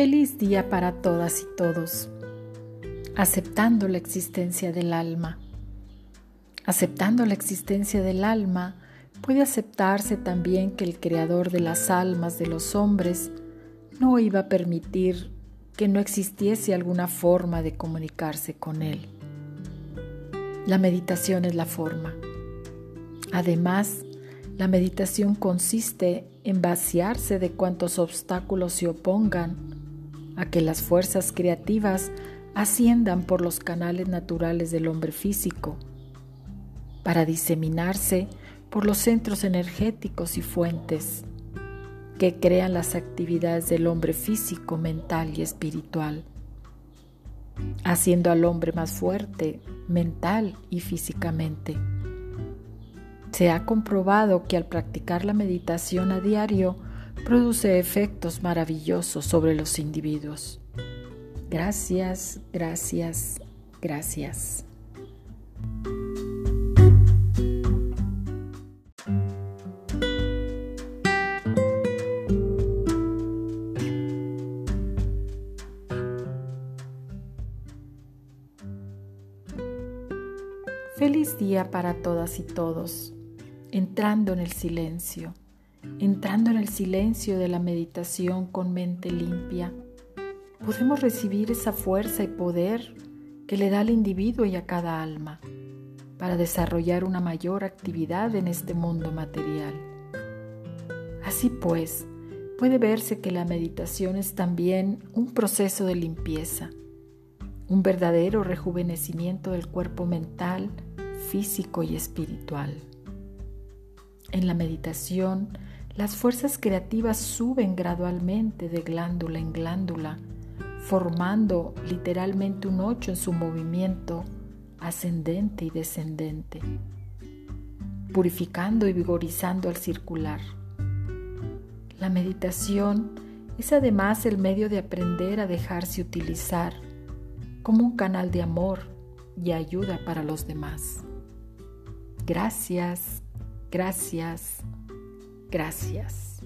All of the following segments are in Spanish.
Feliz día para todas y todos. Aceptando la existencia del alma. Aceptando la existencia del alma, puede aceptarse también que el creador de las almas de los hombres no iba a permitir que no existiese alguna forma de comunicarse con él. La meditación es la forma. Además, la meditación consiste en vaciarse de cuantos obstáculos se opongan a que las fuerzas creativas asciendan por los canales naturales del hombre físico, para diseminarse por los centros energéticos y fuentes que crean las actividades del hombre físico, mental y espiritual, haciendo al hombre más fuerte mental y físicamente. Se ha comprobado que al practicar la meditación a diario produce efectos maravillosos sobre los individuos. Gracias, gracias, gracias. Feliz día para todas y todos entrando en el silencio, entrando en el silencio de la meditación con mente limpia, podemos recibir esa fuerza y poder que le da al individuo y a cada alma para desarrollar una mayor actividad en este mundo material. Así pues, puede verse que la meditación es también un proceso de limpieza, un verdadero rejuvenecimiento del cuerpo mental, físico y espiritual. En la meditación, las fuerzas creativas suben gradualmente de glándula en glándula, formando literalmente un ocho en su movimiento ascendente y descendente, purificando y vigorizando al circular. La meditación es además el medio de aprender a dejarse utilizar como un canal de amor y ayuda para los demás. Gracias, Gracias, gracias.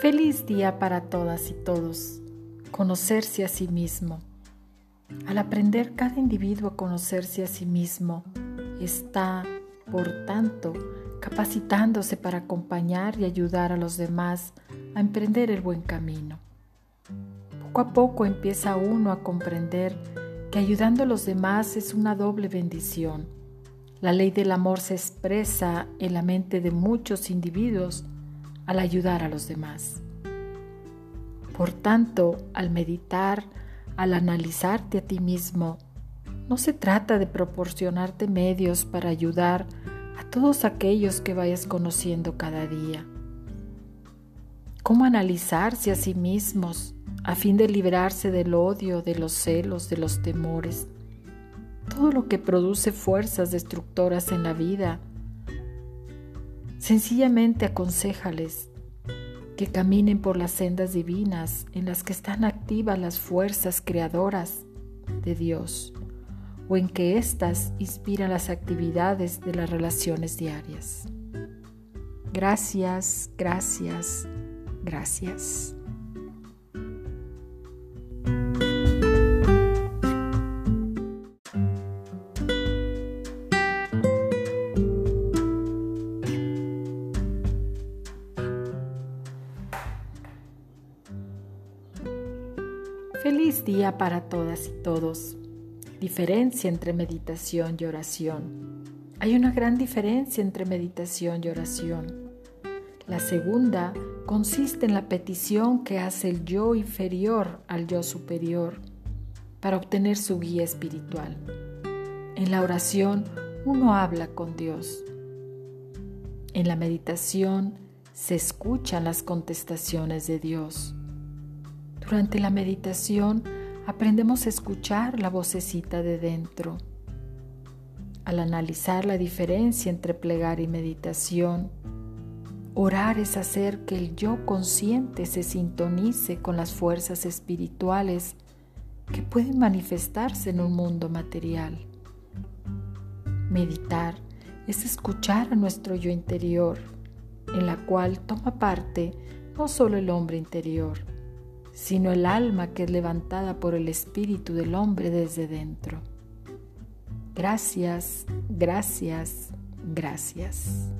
Feliz día para todas y todos. Conocerse a sí mismo al aprender cada individuo a conocerse a sí mismo, está, por tanto, capacitándose para acompañar y ayudar a los demás a emprender el buen camino. Poco a poco empieza uno a comprender que ayudando a los demás es una doble bendición. La ley del amor se expresa en la mente de muchos individuos al ayudar a los demás. Por tanto, al meditar, al analizarte a ti mismo, no se trata de proporcionarte medios para ayudar a todos aquellos que vayas conociendo cada día. ¿Cómo analizarse a sí mismos a fin de librarse del odio, de los celos, de los temores? Todo lo que produce fuerzas destructoras en la vida. Sencillamente aconsejales que caminen por las sendas divinas en las que están activas las fuerzas creadoras de Dios o en que éstas inspiran las actividades de las relaciones diarias. Gracias, gracias, gracias. Feliz día para todas y todos. Diferencia entre meditación y oración. Hay una gran diferencia entre meditación y oración. La segunda consiste en la petición que hace el yo inferior al yo superior para obtener su guía espiritual. En la oración uno habla con Dios. En la meditación se escuchan las contestaciones de Dios. Durante la meditación aprendemos a escuchar la vocecita de dentro. Al analizar la diferencia entre plegar y meditación, Orar es hacer que el yo consciente se sintonice con las fuerzas espirituales que pueden manifestarse en un mundo material. Meditar es escuchar a nuestro yo interior, en la cual toma parte no solo el hombre interior, sino el alma que es levantada por el espíritu del hombre desde dentro. Gracias, gracias, gracias.